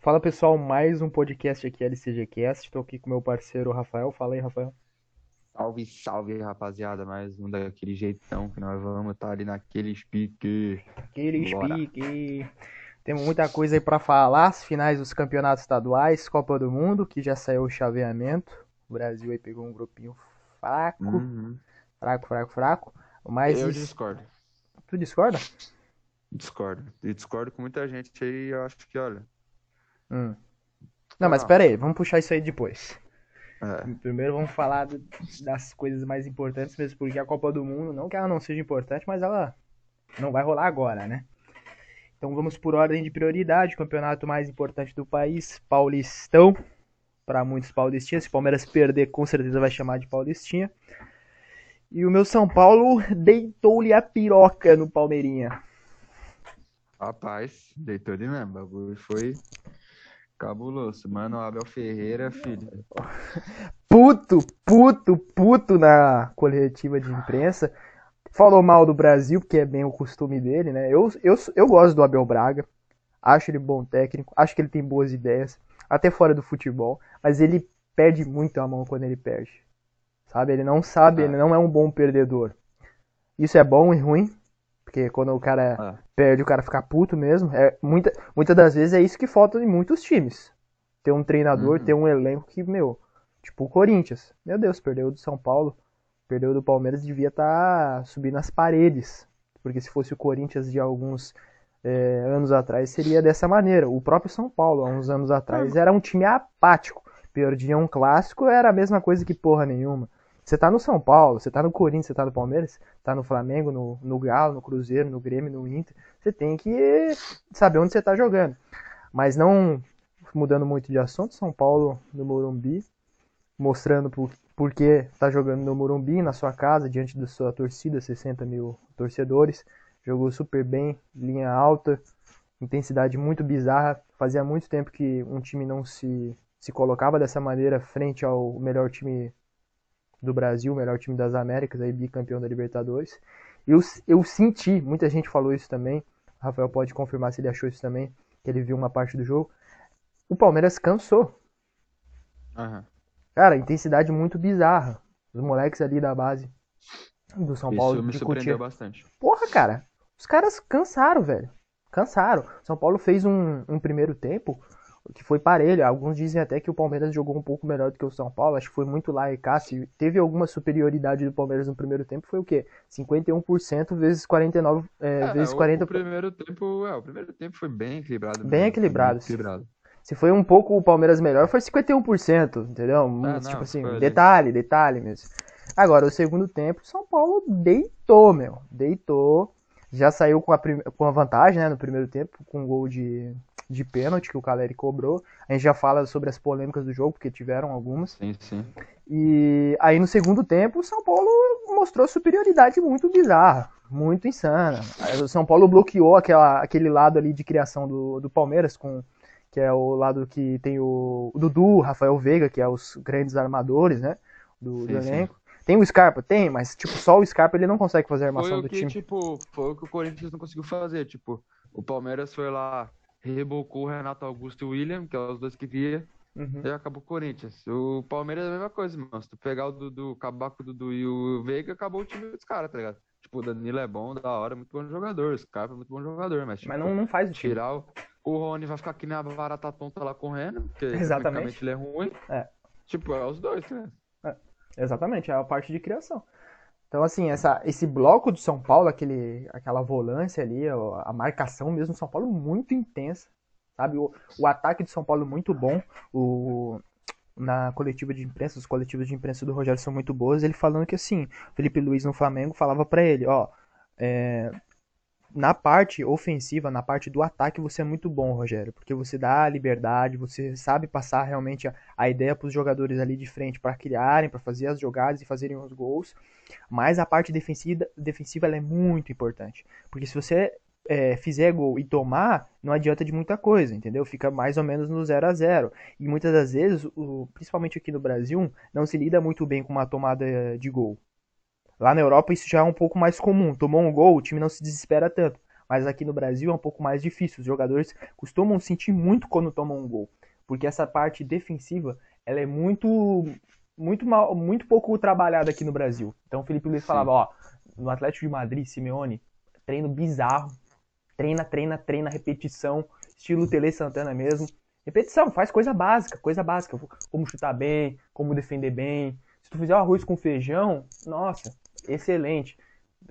Fala pessoal, mais um podcast aqui, LCGcast. Estou aqui com meu parceiro Rafael. Fala aí, Rafael. Salve, salve, rapaziada. Mais um daquele jeitão que nós vamos estar ali naquele pique. Aquele Bora. pique. Temos muita coisa aí para falar. As finais dos campeonatos estaduais, Copa do Mundo, que já saiu o chaveamento. O Brasil aí pegou um grupinho fraco, Uhum. fraco, fraco, fraco. Mas Eu isso- discordo. tu discorda? Discordo. E discordo com muita gente aí. Eu acho que, olha. Hum. Não, mas Não. pera aí, vamos puxar isso aí depois. É, Primeiro vamos falar do- das coisas mais importantes mesmo, porque a Copa do Mundo, não que ela não seja importante, mas ela não vai rolar agora, né? Então vamos por ordem de prioridade, campeonato mais importante do país, Paulistão, para muitos paulistinhas, se o Palmeiras perder, com certeza vai chamar de Paulistinha. E o meu São Paulo deitou-lhe a piroca no Palmeirinha. rapaz, deitou ele mesmo. O bagulho foi cabuloso. Mano, Abel Ferreira, filho. puto, puto, puto na coletiva de imprensa. Falou mal do Brasil, porque é bem o costume dele, né? Eu, eu, eu gosto do Abel Braga. Acho ele bom técnico. Acho que ele tem boas ideias. Até fora do futebol. Mas ele perde muito a mão quando ele perde. Sabe? Ele não sabe, Ah. ele não é um bom perdedor. Isso é bom e ruim. Porque quando o cara Ah, perde, o cara fica puto mesmo. É, muita, muitas das vezes é isso que falta em muitos times. Ter um treinador, Uhum. ter um elenco que, meu, tipo o Corinthians. Meu Deus, perdeu do São Paulo, perdeu do Palmeiras, devia estar subindo as paredes. Porque se fosse o Corinthians de alguns é, anos atrás, seria dessa maneira. O próprio São Paulo, há uns anos atrás, era um time apático. Perdia um clássico, era a mesma coisa que porra nenhuma. Você tá no São Paulo, você tá no Corinthians, você tá no Palmeiras, tá no Flamengo, no, no Galo, no Cruzeiro, no Grêmio, no Inter. Você tem que saber onde você tá jogando. Mas não mudando muito de assunto, São Paulo no Morumbi, mostrando por, por que tá jogando no Morumbi, na sua casa, diante da sua torcida, 60 mil torcedores. Jogou super bem, linha alta, intensidade muito bizarra. Fazia muito tempo que um time não se, se colocava dessa maneira frente ao melhor time do Brasil, o melhor time das Américas, aí bicampeão da Libertadores. Eu, eu senti, muita gente falou isso também, o Rafael pode confirmar se ele achou isso também, que ele viu uma parte do jogo. O Palmeiras cansou. aham. Cara, intensidade muito bizarra. Os moleques ali da base do São Paulo Isso me de surpreendeu Cotia. bastante. Porra, cara, os caras cansaram, velho. Cansaram. São Paulo fez um, um primeiro tempo que foi parelho. Alguns dizem até que o Palmeiras jogou um pouco melhor do que o São Paulo. Acho que foi muito lá e cá. Se teve alguma superioridade do Palmeiras no primeiro tempo, foi o quê? 51% vezes 49, é, É, vezes o, 40. o primeiro tempo, é, o primeiro tempo foi bem equilibrado. Bem mesmo, equilibrado. equilibrado. Se foi um pouco o Palmeiras melhor, foi 51%, entendeu? não, tipo assim, detalhe, detalhe mesmo. Agora, o segundo tempo, o São Paulo deitou, meu. Deitou. Já saiu com a, prim- com a vantagem, né, no primeiro tempo, com um gol de, de pênalti que o Caleri cobrou. A gente já fala sobre as polêmicas do jogo, porque tiveram algumas. Sim, sim. E aí no segundo tempo, o São Paulo mostrou superioridade muito bizarra, muito insana. O São Paulo bloqueou aquela, aquele lado ali de criação do, do Palmeiras, com, que é o lado que tem o, o Dudu, o Rafael Veiga, que é os grandes armadores, né, do, do Sim, sim. elenco. Tem o Scarpa? Tem, mas tipo, só o Scarpa ele não consegue fazer a Foi armação o do que, time. tipo, foi o que o Corinthians não conseguiu fazer. Tipo, o Palmeiras foi lá, rebocou o Renato Augusto e o William, que é os dois que via, Uhum. e acabou o Corinthians. O Palmeiras é a mesma coisa, mano. Se tu pegar o Dudu, acabar com o Dudu e o Veiga, acabou o time dos caras, tá ligado? Tipo, o Danilo é bom, da hora, muito bom jogador. O Scarpa é muito bom jogador, mas, tipo, Mas não, não faz o time. tirar o... O Rony vai ficar que nem a barata tonta lá correndo, porque Exatamente. ele é ruim. É. Tipo, é os dois, né? Exatamente, é a parte de criação. Então, assim, essa, esse bloco do São Paulo, aquele, aquela volância ali, a marcação mesmo do São Paulo muito intensa, sabe? O, o ataque de São Paulo muito bom. O, na coletiva de imprensa, os coletivos de imprensa do Rogério são muito boas. Ele falando que, assim, Felipe Luiz no Flamengo falava pra ele, ó, é, na parte ofensiva, na parte do ataque, você é muito bom, Rogério, porque você dá a liberdade, você sabe passar realmente a, a ideia para os jogadores ali de frente para criarem, para fazer as jogadas e fazerem os gols. Mas a parte defensiva, defensiva é muito importante, porque se você é, fizer gol e tomar, não adianta de muita coisa, entendeu? Fica mais ou menos no 0 a 0 E muitas das vezes, o, principalmente aqui no Brasil, não se lida muito bem com uma tomada de gol. Lá na Europa isso já é um pouco mais comum. Tomou um gol, o time não se desespera tanto. Mas aqui no Brasil é um pouco mais difícil. Os jogadores costumam sentir muito quando tomam um gol, porque essa parte defensiva ela é muito muito mal, muito pouco trabalhada aqui no Brasil. Então o Felipe Luiz Sim. falava, ó, no Atlético de Madrid, Simeone, treino bizarro, treina, treina, treina, repetição, estilo Tele Santana mesmo. Repetição, faz coisa básica, coisa básica, como chutar bem, como defender bem. Se tu fizer o arroz com feijão, nossa, excelente.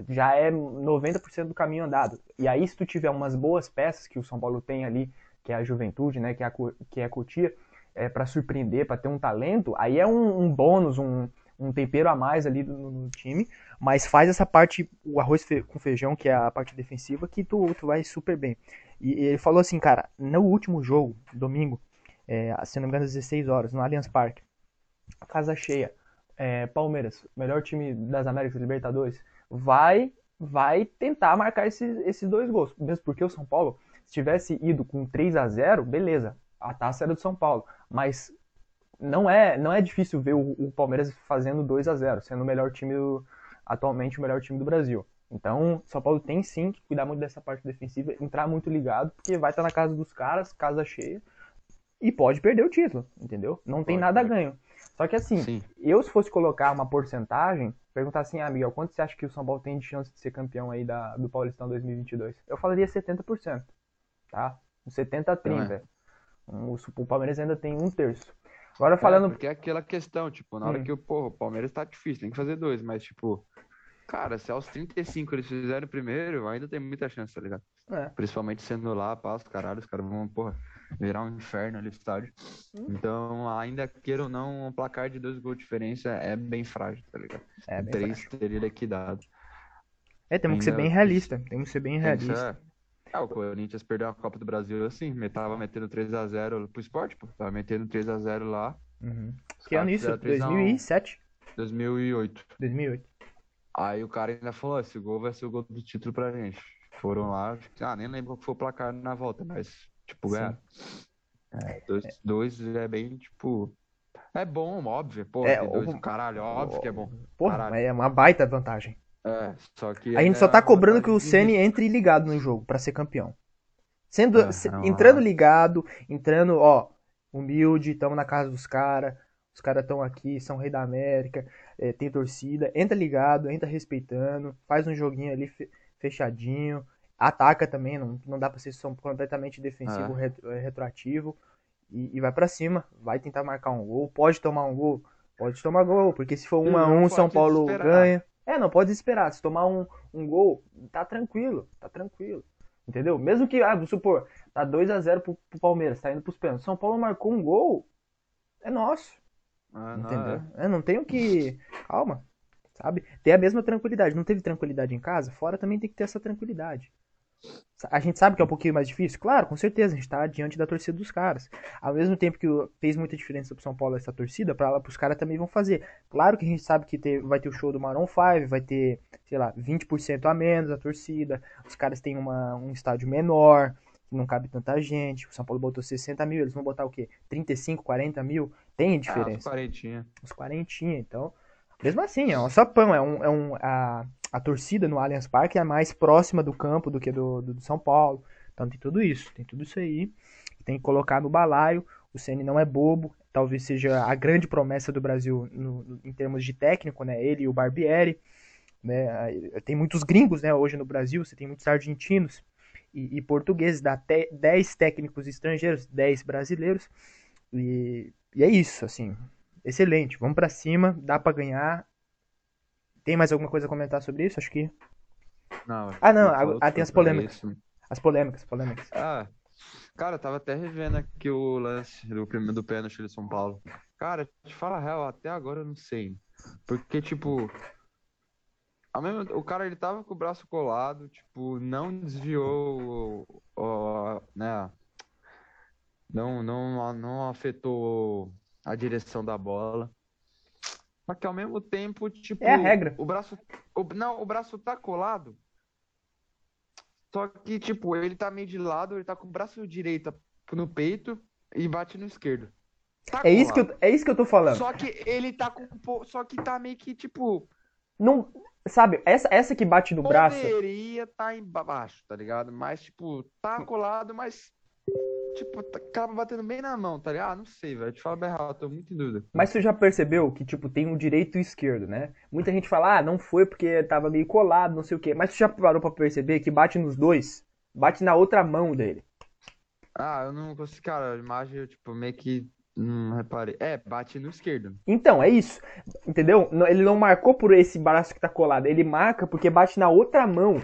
Já é 90% do caminho andado. E aí se tu tiver umas boas peças que o São Paulo tem ali, que é a Juventude, né, que é a, que é a Cotia, é, para surpreender, para ter um talento, aí é um, um bônus, um, um tempero a mais ali no, no, time, mas faz essa parte, o arroz fe, com feijão, que é a parte defensiva, que tu, tu vai super bem. E, e ele falou assim, cara, no último jogo, domingo, é, se não me engano, às 16 horas, no Allianz Parque, casa cheia, é, Palmeiras, melhor time das Américas Libertadores, vai vai tentar marcar esses, esses dois gols. Mesmo porque o São Paulo, se tivesse ido com 3 a 0 beleza, a taça era do São Paulo, mas não é não é difícil ver o, o Palmeiras fazendo 2 a 0 sendo o melhor time do, atualmente o melhor time do Brasil. Então, São Paulo tem sim que cuidar muito dessa parte defensiva, entrar muito ligado, porque vai estar na casa dos caras, casa cheia, e pode perder o título, entendeu? Não tem nada a ganho. Só que assim, sim. eu se fosse colocar uma porcentagem, perguntar assim, ah, Miguel, quanto você acha que o São Paulo tem de chance de ser campeão aí da, do Paulistão 2022? Eu falaria 70%, tá? 70 a 30. É. O, o Palmeiras ainda tem um terço. Agora falando. É, porque é aquela questão, tipo, na hora hum. que o, porra, o Palmeiras tá difícil, tem que fazer dois, mas, tipo, cara, se aos 35 eles fizerem primeiro, ainda tem muita chance, tá ligado? É. Principalmente sendo lá, passo, caralho, os caras vão, porra, virar um inferno ali no estádio. Hum. Então, ainda queira ou não, um placar de dois gols de diferença é bem frágil, tá ligado? É, bem Três frágil. teria liquidado. É, temos ainda... que ser bem realista. Temos que ser bem realista. Ah, o Corinthians perdeu a Copa do Brasil assim, tava metendo 3x0 pro esporte, pô. Tava metendo 3x0 lá. Uhum. Que ano isso? 2007? 2008. 2008. Aí o cara ainda falou, esse gol vai ser o gol do título pra gente. Foram lá, ah, nem lembro qual foi o placar na volta, mas, tipo, ganharam. É, dois, é. dois é bem, tipo, é bom, óbvio, pô, é, dois, o... caralho, óbvio que é bom. Porra, caralho. é uma baita vantagem. É, só que. A gente só tá cobrando que o Ceni entre ligado no jogo para ser campeão. Sendo, é, se, entrando ligado, entrando, ó, humilde, estamos na casa dos caras, os caras estão aqui, são rei da América, é, tem torcida, entra ligado, entra respeitando, faz um joguinho ali fechadinho, ataca também, não, não dá pra ser só completamente defensivo, é. é. retroativo, e, e vai para cima, vai tentar marcar um gol, pode tomar um gol, pode tomar gol, porque se for um a um, São Paulo ganha. É, não pode esperar. Se tomar um, um gol, tá tranquilo, tá tranquilo. Entendeu? Mesmo que, ah, vamos supor, tá 2 a 0 pro, pro Palmeiras, tá indo pros pênaltis. São Paulo marcou um gol, é nosso. Ah, entendeu? Não, é. é, não tenho que. Calma, sabe? Ter a mesma tranquilidade. Não teve tranquilidade em casa? Fora também tem que ter essa tranquilidade. A gente sabe que é um pouquinho mais difícil? Claro, com certeza, a gente tá diante da torcida dos caras. Ao mesmo tempo que fez muita diferença pro São Paulo essa torcida, para os caras também vão fazer. Claro que a gente sabe que ter, vai ter o show do Maroon 5, vai ter, sei lá, 20% a menos a torcida, os caras têm uma, um estádio menor, não cabe tanta gente, o São Paulo botou 60 mil, eles vão botar o quê? 35, 40 mil? Tem diferença. Ah, os 40. Os 40, então... Mesmo assim, é um só pão, é um, é um a, a torcida no Allianz Parque é mais próxima do campo do que do, do, do São Paulo. Então tem tudo isso, tem tudo isso aí. Tem que colocar no balaio. O Ceni não é bobo, talvez seja a grande promessa do Brasil no, no, em termos de técnico, né? Ele e o Barbieri. Né? Tem muitos gringos, né? Hoje no Brasil, você tem muitos argentinos e, e portugueses, dá 10 técnicos estrangeiros, 10 brasileiros. E, e é isso, assim. Excelente, vamos para cima, dá para ganhar. Tem mais alguma coisa a comentar sobre isso? Acho que. Não. Ah, não. Ah, tem as polêmicas. As polêmicas, polêmicas. Ah, cara, eu tava até revendo aqui o lance do primeiro do pênalti de São Paulo. Cara, te fala a real, até agora eu não sei. Porque, tipo. Mesma, o cara ele tava com o braço colado, tipo, não desviou o, o, né? Não, não, não afetou a direção da bola. Só que ao mesmo tempo, tipo. É a regra. O braço. O, não, o braço tá colado. Só que, tipo, ele tá meio de lado, ele tá com o braço direito no peito e bate no esquerdo. Tá é, isso que eu, é isso que eu tô falando. Só que ele tá com. Só que tá meio que, tipo. Não, Sabe, essa, essa que bate no braço. Poderia tá embaixo, tá ligado? Mas, tipo, tá colado, mas. Tipo, tá- acaba batendo bem na mão, tá ligado? Ah, não sei, velho. Te falo bem errado, tô muito em dúvida. Mas você já percebeu que, tipo, tem um direito e o esquerdo, né? Muita gente fala, ah, não foi porque tava meio colado, não sei o quê. Mas você já parou pra perceber que bate nos dois? Bate na outra mão dele. Ah, eu não consigo. Cara, a imagem, eu, tipo, meio que. Não reparei. É, bate no esquerdo. Então, é isso. Entendeu? Ele não marcou por esse braço que tá colado. Ele marca porque bate na outra mão.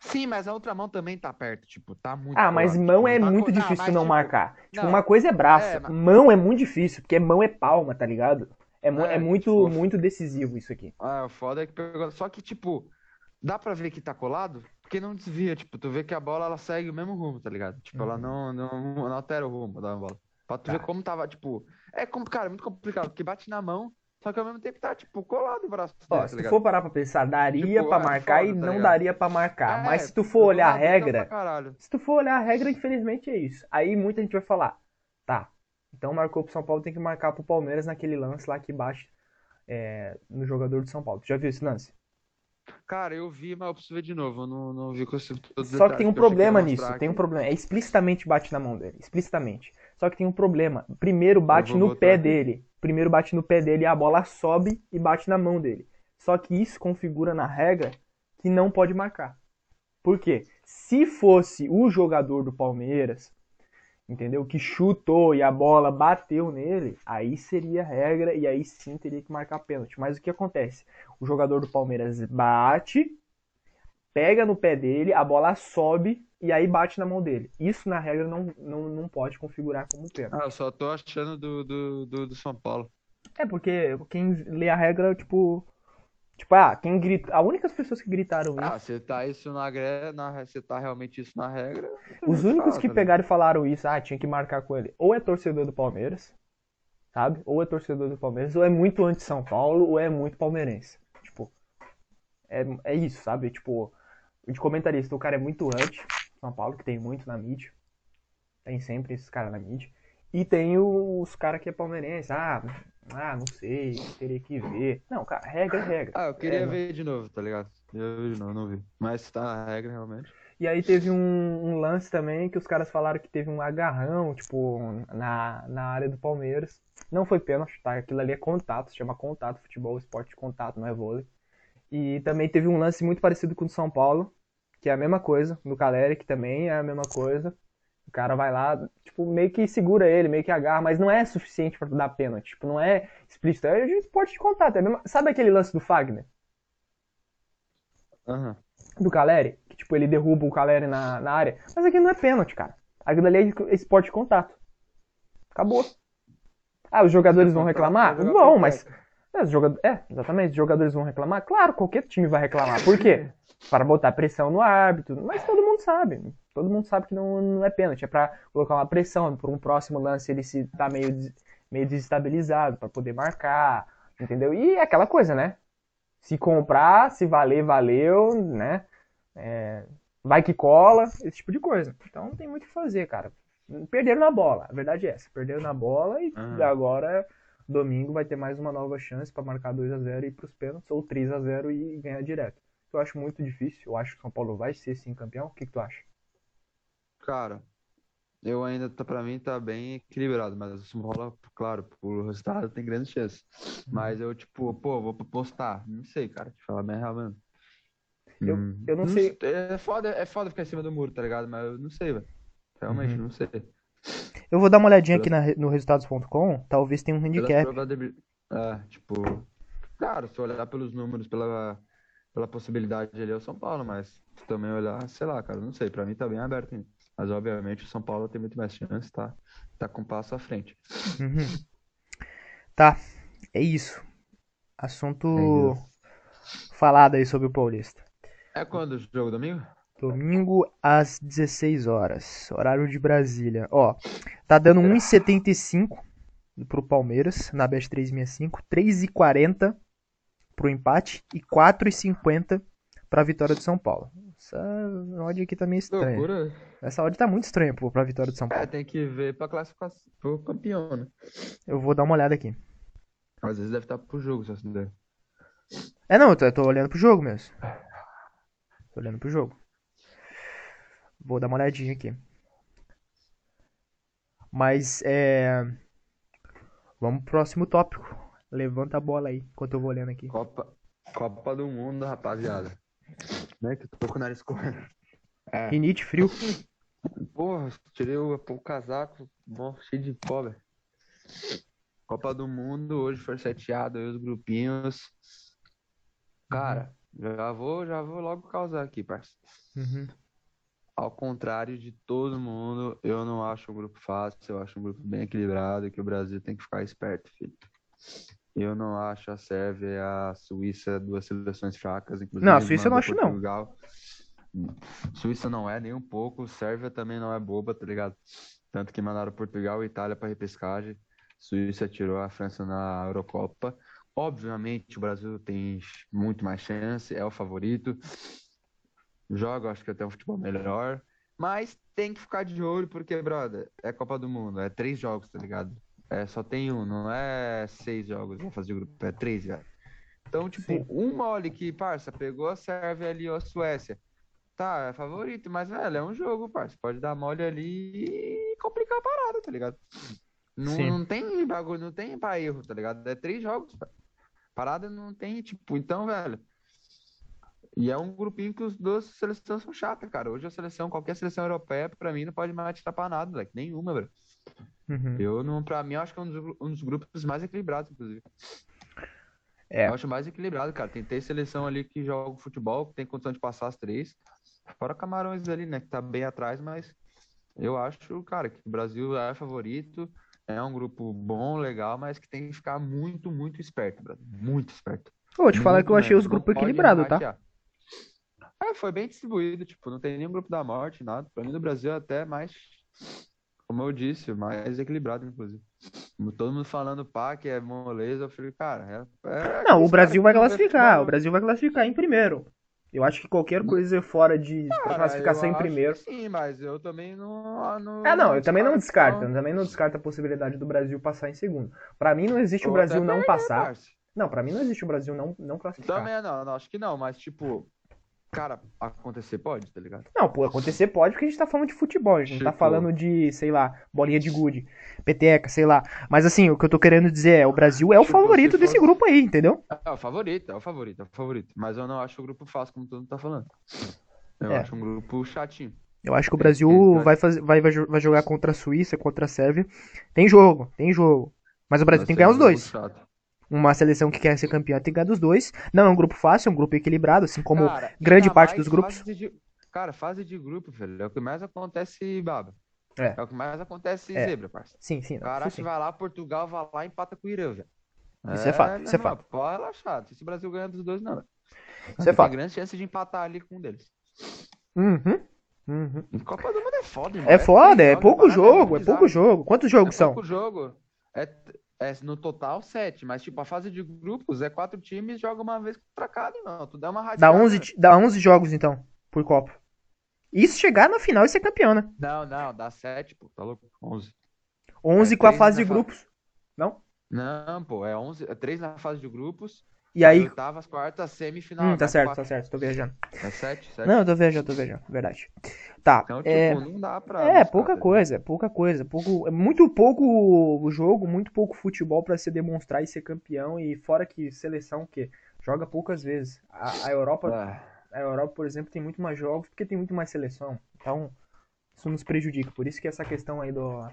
Sim, mas a outra mão também tá perto, tipo, tá muito Ah, mas mão tipo, é não tá muito co- difícil mas, não tipo, marcar. Tipo, não. uma coisa é braço. É, mas- Mão é muito difícil, porque mão é palma, tá ligado? É, É, é muito, tipo- muito decisivo isso aqui. Ah, o foda é que pegou. Só que, tipo, dá pra ver que tá colado, porque não desvia. Tipo, tu vê que a bola ela segue o mesmo rumo, tá ligado? Tipo, ela não, não, não altera o rumo da bola. Pra tu Uhum. Tá. ver como tava, tipo. É, como, cara, é muito complicado, porque bate na mão, só que ao mesmo tempo tá, tipo, colado o braço Ó, dele, tá se tu for parar pra pensar, daria Tipo, pra é marcar foda, e tá não ligado? daria pra marcar. É, Mas se tu for olhar a pra regra, se tu for olhar a regra, infelizmente é isso. Aí muita gente vai falar, tá, então marcou pro São Paulo, tem que marcar pro Palmeiras naquele lance lá que bate é, no jogador do São Paulo. Tu já viu esse lance? Cara, eu vi, mas eu preciso ver de novo. Eu não, não vi com esse todos os Só que tem um que problema nisso, mostrar tem um aqui. problema. É explicitamente bate na mão dele, explicitamente. Só que tem um problema. Primeiro bate no pé aqui. dele. Primeiro bate no pé dele e a bola sobe e bate na mão dele. Só que isso configura na regra que não pode marcar. Por quê? Se fosse o jogador do Palmeiras, entendeu? Que chutou e a bola bateu nele, aí seria regra e aí sim teria que marcar pênalti. Mas o que acontece? O jogador do Palmeiras bate, pega no pé dele, a bola sobe e aí bate na mão dele. Isso na regra não, não, não pode configurar como pênalti. Ah, eu só tô achando do, do, do, do São Paulo. É porque quem lê a regra, tipo. Tipo, ah, quem grita. As únicas pessoas que gritaram Ah, isso. você tá isso na regra, na, você tá realmente isso na regra. Os únicos fala, que tá pegaram e falaram isso, ah, tinha que marcar com ele. Ou é torcedor do Palmeiras, sabe? Ou é torcedor do Palmeiras, ou é muito anti-São Paulo, ou é muito palmeirense. Tipo, é, é isso, sabe? Tipo, de comentarista, o cara é muito anti-São Paulo, que tem muito na mídia. Tem sempre esses caras na mídia. E tem os caras que é palmeirense. Ah, ah, não sei, teria que ver. Não, cara, regra é regra. Ah, eu queria É, ver de novo, tá ligado? Eu ver de novo, não vi. Mas tá na regra, realmente. E aí teve um, um lance também que os caras falaram que teve um agarrão, tipo, na, na área do Palmeiras. Não foi pênalti, tá? Aquilo ali é contato, se chama contato, futebol, esporte de contato, não é vôlei. E também teve um lance muito parecido com o do São Paulo, que é a mesma coisa, do Caleri, que também é a mesma coisa. O cara vai lá, tipo, meio que segura ele, meio que agarra, mas não é suficiente pra dar pênalti. Tipo, não é explícito, é de esporte de contato. É a mesma... Sabe aquele lance do Fagner? Aham. do Caleri, que tipo, ele derruba o Caleri na, na área. Mas aqui não é pênalti, cara. Aquilo ali é esporte de contato. Acabou. Ah, os jogadores vão reclamar? Vão, mas. É, os jogadores... é, exatamente, os jogadores vão reclamar? Claro, qualquer time vai reclamar. Por quê? Para botar pressão no árbitro. Mas todo mundo sabe. Todo mundo sabe que não, não é pênalti. É pra colocar uma pressão. Por um próximo lance ele se tá meio, des- meio desestabilizado para poder marcar. Entendeu? E é aquela coisa, né? Se comprar, se valer, valeu, né? É, vai que cola, esse tipo de coisa. Então não tem muito o que fazer, cara. Perderam na bola, a verdade é essa. Perderam na bola e Aham. agora, domingo, vai ter mais uma nova chance para marcar 2 a 0 e ir pros pênaltis, ou 3 a 0 e ganhar direto. Eu acho muito difícil, eu acho que o São Paulo vai ser sim campeão. O que, que tu acha? Cara, eu ainda, tá, pra mim, tá bem equilibrado, mas o São Paulo, claro, por resultado tem grandes chances. Mas eu, tipo, pô, vou postar. Não sei, cara, te falar bem real mesmo. Eu- Hum, eu não sei- É foda, é foda ficar em cima do muro, tá ligado? Mas eu não sei, velho. Realmente, Uhum. não sei. Eu vou dar uma olhadinha aqui na- no resultados.com, talvez tenha um handicap. É, tipo. Claro, se olhar pelos números, pela, pela possibilidade ali é o São Paulo, mas se também olhar, sei lá, cara, não sei. Pra mim tá bem aberto ainda. Mas obviamente o São Paulo tem muito mais chance, tá? Tá com um passo à frente. Uhum. Tá, é isso. Assunto É isso. falado aí sobre o Paulista. É quando o jogo domingo? Domingo às 16 horas, horário de Brasília. Ó, tá dando 1,75 pro Palmeiras na Bet 365, 3,40 pro empate e 4,50 pra vitória do São Paulo. Essa odd aqui tá meio estranha. Loucura. Essa odd tá muito estranha pô, pra vitória do São É, Paulo. tem que ver pra classificação pro campeão, né? Eu vou dar uma olhada aqui. Às vezes deve estar pro jogo, só se der. É, não, eu tô, eu tô olhando pro jogo mesmo. Tô olhando pro jogo. Vou dar uma olhadinha aqui. Mas, é... Vamos pro próximo tópico. Levanta a bola aí, enquanto eu vou olhando aqui. Copa, Copa do Mundo, rapaziada. Né, que eu tô com o nariz correndo. É. Rinite, frio. Porra, tirei o, o casaco, bom, cheio de pó, velho. Copa do Mundo, hoje foi seteado aí os grupinhos. Cara, já vou, já vou logo causar aqui, parceiro. Uhum. Ao contrário de todo mundo, eu não acho um grupo fácil, eu acho um grupo bem equilibrado, que o Brasil tem que ficar esperto, filho. Eu não acho a Sérvia e a Suíça duas seleções fracas, inclusive. Não, a Suíça eu não acho, não. Portugal. Suíça não é nem um pouco, Sérvia também não é boba, tá ligado? Tanto que mandaram Portugal e Itália para repescagem. Suíça tirou a França na Eurocopa. Obviamente o Brasil tem muito mais chance, é o favorito. Joga, acho que até um futebol melhor. Mas tem que ficar de olho, porque, brother, é Copa do Mundo, é três jogos, tá ligado? É, só tem um, não é seis jogos pra fazer grupo, é três, velho. Então, tipo, Sim. um mole que, parça, pegou a Sérvia ali ou a Suécia. Tá, é favorito, mas, velho, é um jogo, parça. Pode dar mole ali e complicar a parada, tá ligado? Não, não tem bagulho, não tem pra erro, tá ligado? É três jogos. Parada não tem, tipo, então, velho. E é um grupinho que os duas seleções são chatas, cara. Hoje a seleção, qualquer seleção europeia, pra mim, não pode mais te tapar nada, moleque. Nenhuma, velho. Uhum. Eu não, pra mim, acho que é um dos, um dos grupos mais equilibrados, inclusive. É. Eu acho mais equilibrado, cara. Tem três seleção ali que joga futebol, que tem condição de passar as três. Fora Camarões ali, né? Que tá bem atrás, mas eu acho, cara, que o Brasil é favorito. É um grupo bom, legal, mas que tem que ficar muito, muito esperto, brother. Muito esperto. Eu vou te falar Muito que eu achei mesmo. os grupos equilibrados, tá? É, foi bem distribuído, tipo, não tem nenhum grupo da morte, nada. Pra mim, no Brasil, é até mais, como eu disse, mais equilibrado, inclusive. Todo mundo falando pá, que é moleza, eu falei, cara, é, é Não, o Brasil vai vê classificar. O Brasil vai classificar em primeiro. Eu acho que qualquer coisa fora de Cara, classificação em primeiro. Sim, mas eu também não. não É, não, eu também não descarto. Eu também não descarto a possibilidade do Brasil passar em segundo. Pra mim não existe o Brasil não passar. Não, pra mim não existe o Brasil não, não classificar. Também não, não, acho que não, mas tipo, cara, acontecer pode, tá ligado? Não, pô, acontecer pode porque a gente tá falando de futebol, a gente não tá Tipo- falando de, sei lá, bolinha de gude, peteca, sei lá. Mas assim, o que eu tô querendo dizer é, o Brasil é o Tipo, favorito se desse fosse- grupo aí, entendeu? É o favorito, é o favorito, é o favorito. Mas eu não acho o grupo fácil, como todo mundo tá falando. Eu É. acho um grupo chatinho. Eu acho que o Brasil vai, fazer, vai, vai jo- vai jogar contra a Suíça, contra a Sérvia. Tem jogo, tem jogo. Mas o Brasil tem que ganhar os dois. chato. Uma seleção que quer ser campeã tem que ganhar dos dois. Não é um grupo fácil, é um grupo equilibrado, assim como Cara, grande parte dos grupos. de- Cara, fase de grupo, velho, é o que mais acontece, baba. É. É o que mais acontece É. zebra, parça. Sim, sim, O não, cara isso sim. vai lá, Portugal vai lá e empata com o Irã, velho. Isso é fato, meu isso é irmão, fato. Pode relaxar. Se o Brasil ganhar dos dois, não. velho. Isso é Tem fato. grande chance de empatar ali com um deles. Uhum, uhum. Copa do Mundo é foda, irmão. É foda, três é jogos, pouco a parada jogo, é pouco jogo. Quantos jogos É são? pouco jogo. É, é no total sete, mas tipo, a fase de grupos é quatro times, joga uma vez contra cada, irmão. Tu dá uma Dá rateada. 11, ti- dá 11 jogos, então, por Copa. E se chegar na final e ser campeão, né? Não, não, dá sete, pô, tá louco? Onze. 11 É, com a fase de na fa- grupos. Não? Não, pô, é onze, é três na fase de grupos. E aí. Oitavas, quartas, semifinal. Hum, tá mais certo, quatro. tá certo, tô viajando. É sete, sete. Não, eu tô viajando, tô viajando, verdade. Tá, Então, tipo, é, não dá pra. é pouca tá coisa, pouca coisa. Pouco, é muito pouco o jogo, muito pouco futebol pra se demonstrar e ser campeão. E fora que seleção que joga poucas vezes. A, a Europa? É. a Europa, por exemplo, tem muito mais jogos porque tem muito mais seleção. Então, isso nos prejudica. Por isso que essa questão aí do,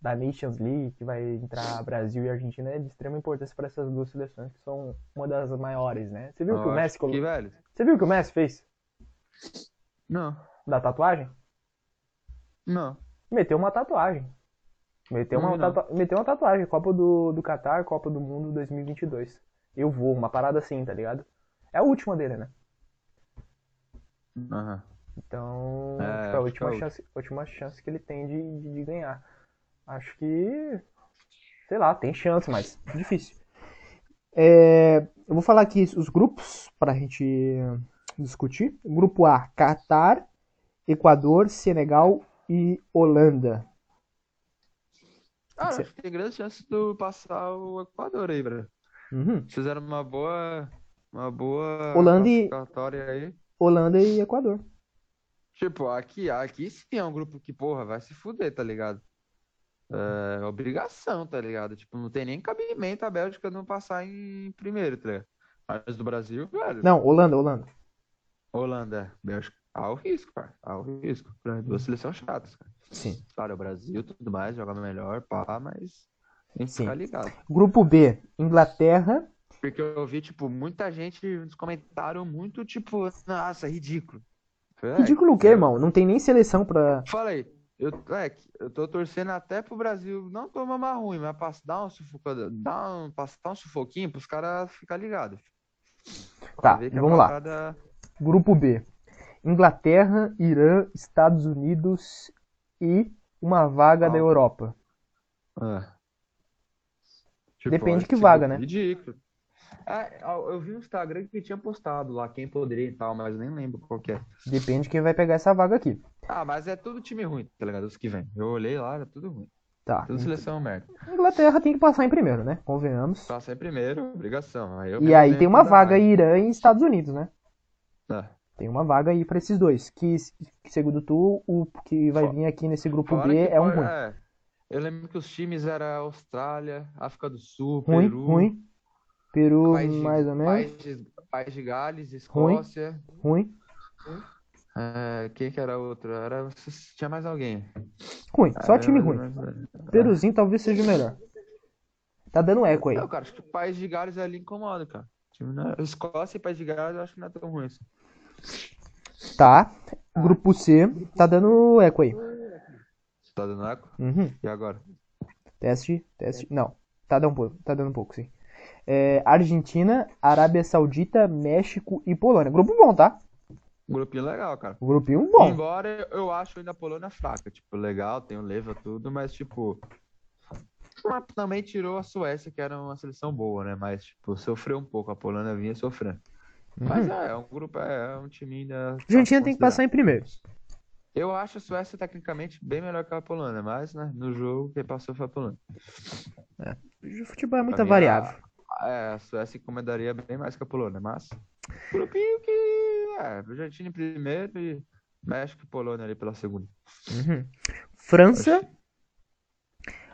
da Nations League, que vai entrar Brasil e Argentina, é de extrema importância para essas duas seleções, que são uma das maiores, né? Você viu Eu que o Messi colocou... velho. Você viu o que o Messi fez Não, da tatuagem? não. Meteu uma tatuagem. Meteu uma, tatua... Meteu uma tatuagem. Copa do, do Qatar, Copa do Mundo 2022. Eu vou, uma parada assim, tá ligado? É a última dele, né? Aham. Então, É, tipo, é a acho que é última a chance, última chance que ele tem de, de, de ganhar. Acho que. Sei lá, tem chance, mas difícil. É, eu vou falar aqui os grupos pra gente discutir. Grupo A: Catar, Equador, Senegal e Holanda. Ah, acho que tem grande chance de passar o Equador aí, velho. Uhum. Fizeram uma boa, Uma boa Holanda e- aí. Holanda e Equador. Tipo, aqui, aqui sim é um grupo que, porra, vai se fuder, tá ligado? É obrigação, tá ligado? Tipo, não tem nem cabimento a Bélgica não passar em primeiro, tá ligado? Mas do Brasil, velho. Não, Holanda, Holanda. Holanda, Bélgica. Há o risco, cara. Há o risco. Duas seleções chatas, cara. Sim. Claro, o Brasil, tudo mais, joga melhor, pá, mas tem que Sim. ficar ligado. Grupo B, Inglaterra. Porque eu vi, tipo, muita gente nos comentários muito, tipo, nossa, ridículo. Falei, é, Ridículo o quê, irmão? Não tem nem seleção pra. Falei, eu, é, eu tô torcendo até pro Brasil não tomar mais ruim, mas pra dar um sufoco, dar um, passar um sufoquinho pros caras ficar ligados. Tá, vamos lá. parada- Grupo B, Inglaterra, Irã, Estados Unidos e uma vaga da Ah. Europa. É. Tipo, Depende acho que esse vaga, né? Ridículo. É, eu vi no Instagram que tinha postado lá quem poderia e tal, mas eu nem lembro qual que é. Depende de quem vai pegar essa vaga aqui. Ah, mas é tudo time ruim, tá ligado? Os que vem. Eu olhei lá, era tudo ruim. Tá. Tudo seleção merda. Inglaterra tem que passar em primeiro, né? Convenhamos. Passar em primeiro, obrigação. Aí E aí tem uma vaga raiva. Irã e Estados Unidos, né? É. Tem uma vaga aí pra esses dois. Que, que, segundo tu, o que vai vir aqui nesse grupo Fora B é um ruim. é, eu lembro que os times eram Austrália, África do Sul, Ruim, Peru, ruim. Peru, País de, mais ou menos. País de, País de Gales, Ruim. Escócia. Ruim. É, quem que era outro? Era, tinha mais alguém. Ruim. Só time ruim. mais- Peruzinho talvez seja o melhor. Tá dando eco aí. Não, cara, acho que o País de Gales ali incomoda, cara. É- Escócia e País de Gales eu acho que não é tão ruim assim. Tá. Grupo C. Tá dando eco aí. Tá dando eco? Uhum. E agora? Teste, teste. Não. Tá dando um pouco, tá dando um pouco, sim. É, Argentina, Arábia Saudita, México e Polônia. Grupo bom, tá? Grupinho legal, cara. Grupinho bom. Embora eu acho ainda a Polônia fraca. Tipo, legal, tem o Leva, tudo, mas tipo. mas Também tirou a Suécia, que era uma seleção boa, né? Mas, tipo, sofreu um pouco. A Polônia vinha sofrendo. Mas Uhum. é, é um grupo, é, é um time ainda. A Argentina tem que passar em primeiro. Eu acho a Suécia tecnicamente bem melhor que a Polônia, mas, né, no jogo quem passou foi a Polônia. O futebol é mim, variável. A, é, a Suécia encomendaria bem mais que a Polônia, mas. Grupinho que. É, Argentina em primeiro e México e Polônia ali pela segunda. Uhum. França,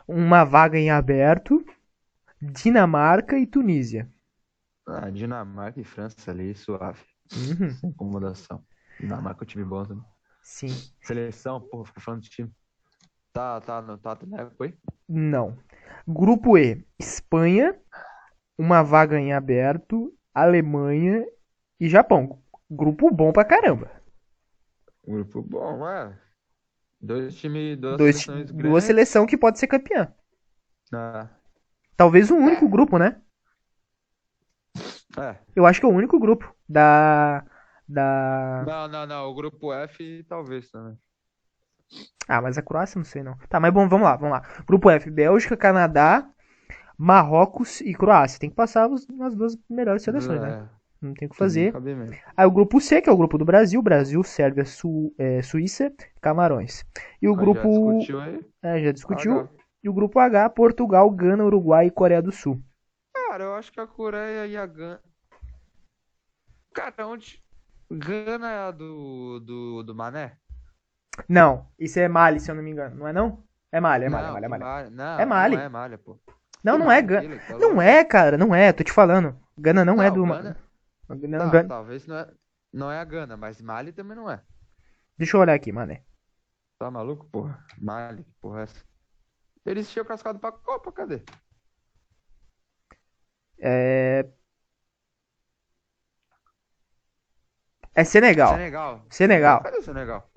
uma vaga em aberto, Dinamarca e Tunísia. Ah, Dinamarca e França ali, suave. Uhum. Sem incomodação. Dinamarca é um time bom também. Sim. Seleção, porra, fica falando de time. Tá, tá, no, tá, né? Foi? Não. Grupo E, Espanha, uma vaga em aberto, Alemanha e Japão. Grupo bom pra caramba. Grupo bom, é. Dois times, duas Dois, seleções duas seleção que pode ser campeã. Ah, Talvez o único grupo, né? é. Eu acho que é o único grupo da da Não, não, não. O grupo F talvez também. Ah, mas a Croácia não sei não. Tá, mas bom, vamos lá, vamos lá. Grupo F, Bélgica, Canadá, Marrocos e Croácia. Tem que passar os- as duas melhores seleções, né? É, Não tem o que fazer. Aí o grupo C, que é o grupo do Brasil, Brasil, Sérvia, Su- é, Suíça, Camarões. E o já grupo discutiu aí? é, já discutiu. H. E o grupo H, Portugal, Gana, Uruguai e Coreia do Sul. Cara, eu acho que a Coreia e a Gana. Cara, onde. Gana é a do, do, do Mané? Não, isso é Mali, se eu não me engano. Não é não? É Mali, é Mali, é Não, Mali, é Mali. Mali- Não, É Mali. Não é Malha, pô. Não, não é Gana. tá Não é, cara, não é, tô te falando. Gana não, é do. Gana- Tá, Gana- talvez não é, não é a Gana, mas Mali também não é. Deixa eu olhar aqui, mané. Tá maluco, porra? Mali, porra é essa? Eles tinham cascado pra Copa, cadê? É. É Senegal. Senegal. Senegal. Cadê o Senegal?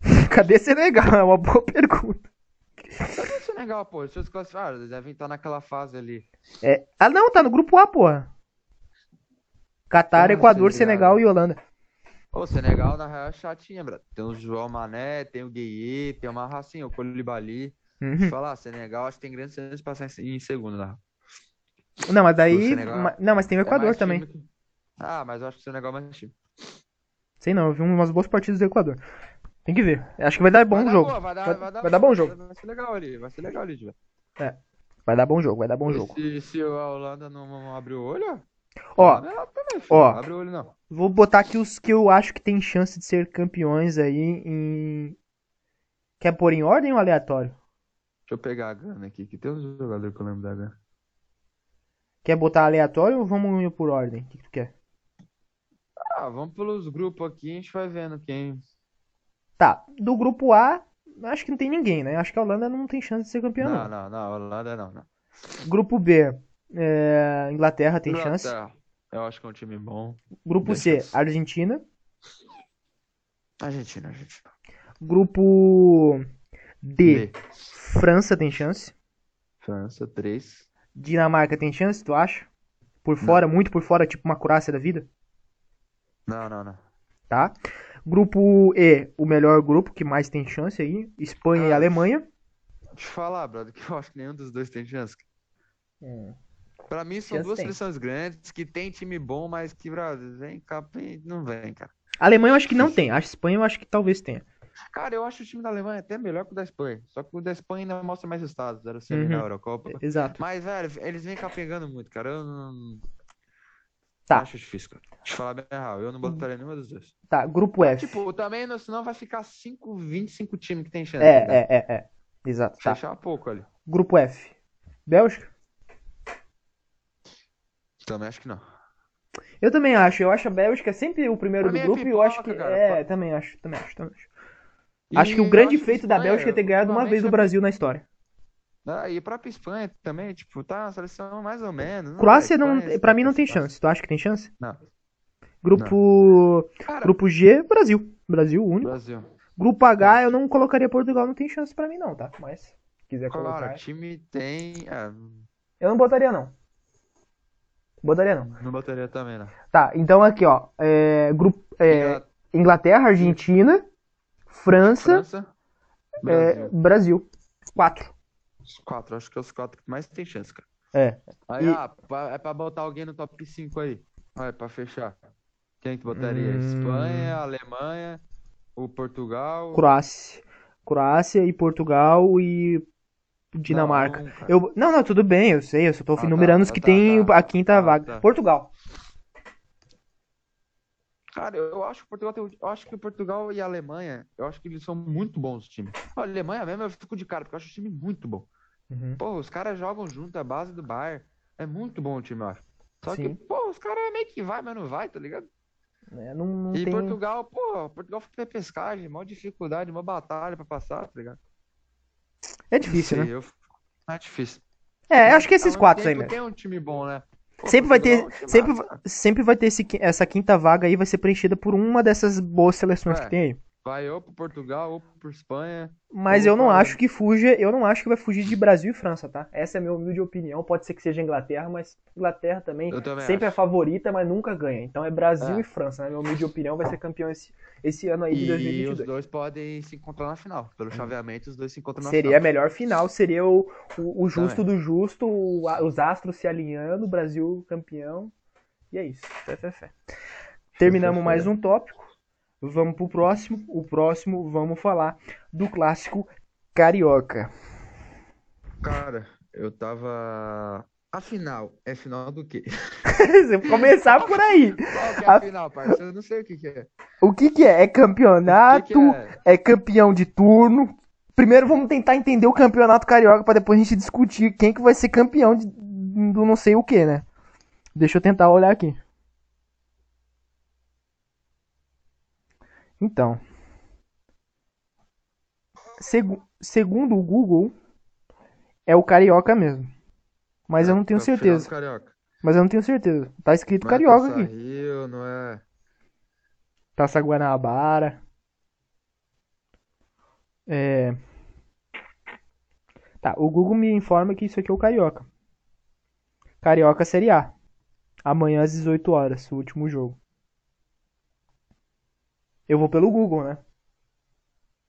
Cadê Senegal? É uma boa pergunta. Cadê o Senegal, pô? Eles se classificaram, eles devem estar naquela fase ali. É... Ah, não, tá no grupo A, porra. Catar, Como Equador, Senegal e Holanda. Ô, Senegal, na real, é chatinha, bro. Tem o João Mané, tem o Gueye, tem uma racinha, o Koulibaly. Uhum. Falar, Senegal, acho que tem grandes chances de passar em, segundo, na real. Não, mas daí. Senegal Não, mas tem o É Equador mais também. que- Ah, mas eu acho que o Senegal é mais time. Sei não, eu vi umas boas partidas do Equador. Tem que ver. Acho que vai dar bom Vai dar jogo. boa, vai dar, Vai- vai dar vai dar bom jogo. Vai ser legal ali, vai ser legal ali, velho. Vai dar bom jogo, vai dar bom E jogo. Se, se a Holanda não abrir o olho, ó, Ó, também. Abre o olho não. vou botar aqui os que eu acho que tem chance de ser campeões aí em. Quer pôr em ordem ou aleatório? Deixa eu pegar a Gana aqui, que tem um jogador que eu lembro da Gana. Quer botar aleatório ou vamos ir por ordem? O que, que tu quer? Ah, vamos pelos grupos aqui, a gente vai vendo quem. Tá, do grupo A, acho que não tem ninguém, né? Acho que a Holanda não tem chance de ser campeã, Não, não. não, não, Holanda não, não. Grupo B, é, Inglaterra tem chance. Inglaterra, Eu acho que é um time bom. Grupo C, chance. Argentina. Argentina, Argentina. Grupo D. França tem chance. França, 3. Dinamarca tem chance, tu acha? Por fora, muito por fora, tipo uma Croácia da vida, Não, não, não. tá? Grupo E, o melhor grupo que mais tem chance aí, Espanha e Ah, Alemanha. Deixa eu falar, brother, que eu acho que nenhum dos dois tem chance. Pra mim são Chance duas tem. seleções grandes que tem time bom, mas que, brother, vem cá, não vem, cara. Alemanha eu acho que não tem, a Espanha eu acho que talvez tenha. Cara, eu acho o time da Alemanha até melhor que o da Espanha. Só que o da Espanha ainda mostra mais resultados. Era semi Uhum. na Eurocopa. Exato. Mas, velho, eles vêm cá pegando muito, cara. Eu não. Tá. Acho difícil, cara. Deixa eu falar bem real. Eu não botaria nenhuma dos dois. Tá, grupo F. Tipo, também, não- senão vai ficar 5, 25 times que tem chance. É, ligado? é, é, é. Exato, tá. Fechar pouco ali. Grupo F. Bélgica? Também acho que não. Eu também acho. Eu acho a Bélgica sempre o primeiro do é grupo e eu acho que. pipoca, cara. É, também acho, também acho, também acho. E Acho que o grande feito da Bélgica é ter ganhado uma vez do ultimamente, Brasil na história. Ah, e a própria Espanha também, tipo, tá uma seleção mais ou menos. Não, Croácia é, não, Espanha, pra mim não tem chance. Tu acha que tem chance? Não. Grupo Cara, Grupo G, Brasil. Brasil único. Brasil. Grupo H, eu não colocaria Portugal, não tem chance pra mim não, tá? Mas se quiser Claro, colocar. o time tem. É, Eu não botaria não. Botaria não. não botaria também, não. Tá, então aqui, ó, é, grupo é, Inglaterra, Inglaterra, Argentina, França, França, é, Brasil. Brasil. Quatro. Os quatro, acho que é os quatro que mais tem chance, cara. É. Aí, E- ah, é pra botar alguém no top 5 aí. Vai, pra fechar. Quem que botaria? Hum. Espanha, Alemanha, o Portugal. Croácia. Croácia e Portugal e Dinamarca. Não. Eu, não, não, tudo bem, eu sei, eu só tô Ah, tá, enumerando os tá, que tá, tem tá. a quinta Ah, vaga. tá. Portugal. Cara, eu acho que Portugal tem, eu acho que Portugal e a Alemanha, eu acho que eles são muito bons times. A Alemanha mesmo eu fico de cara, porque eu acho o time muito bom. Uhum. Pô, os caras jogam junto, é a base do Bayern. É muito bom o time, eu acho. Só Sim. que, pô, os caras meio que vai, mas não vai, tá ligado? É, não, não E tem... Portugal, pô, Portugal foi pescagem, maior dificuldade, uma batalha pra passar, tá ligado? É difícil, né? eu... É difícil. É, acho que esses Ao quatro aí mesmo. Tem um time bom, né? Pô, Sempre vai ter, Portugal, que sempre, massa. va- sempre vai ter esse essa quinta vaga aí, vai ser preenchida por uma dessas boas seleções É. que tem aí. Vai ou pro Portugal, ou pro Espanha. Mas eu não para- acho que fuja, eu não acho que vai fugir de Brasil e França, tá? Essa é a minha humilde opinião. Pode ser que seja Inglaterra, mas Inglaterra também também sempre é acho. favorita, mas nunca ganha. Então é Brasil É. e França, na minha humilde opinião, vai ser campeão esse, esse ano aí de E os 2022. dois podem se encontrar na final. Pelo chaveamento, os dois se encontram na Seria a final. melhor final, seria o, o, o justo do justo, o- a- os astros se alinhando, o Brasil campeão. E é isso. Fé, fé, fé. Terminamos mais um tópico. Vamos pro próximo. O próximo, vamos falar do clássico carioca. Cara, eu tava. A final é final do quê? Você começar por aí. Qual que é A- a final, parceiro? Eu não sei o que que é. O que que é? É O que campeonato? que é? É campeão de turno? Primeiro vamos tentar entender o campeonato carioca pra depois a gente discutir quem que vai ser campeão de, do não sei o que, né? Deixa eu tentar olhar aqui. Então, segu- segundo o Google, é o carioca mesmo. Mas eu não tenho É, do certeza. Mas eu não tenho certeza. Tá escrito Não é carioca aqui. Rio, não é. Taça Guanabara. É. Tá, o Google me informa que isso aqui é o Carioca. Carioca Série A. Amanhã às 18 horas, o último jogo. Eu vou pelo Google, né?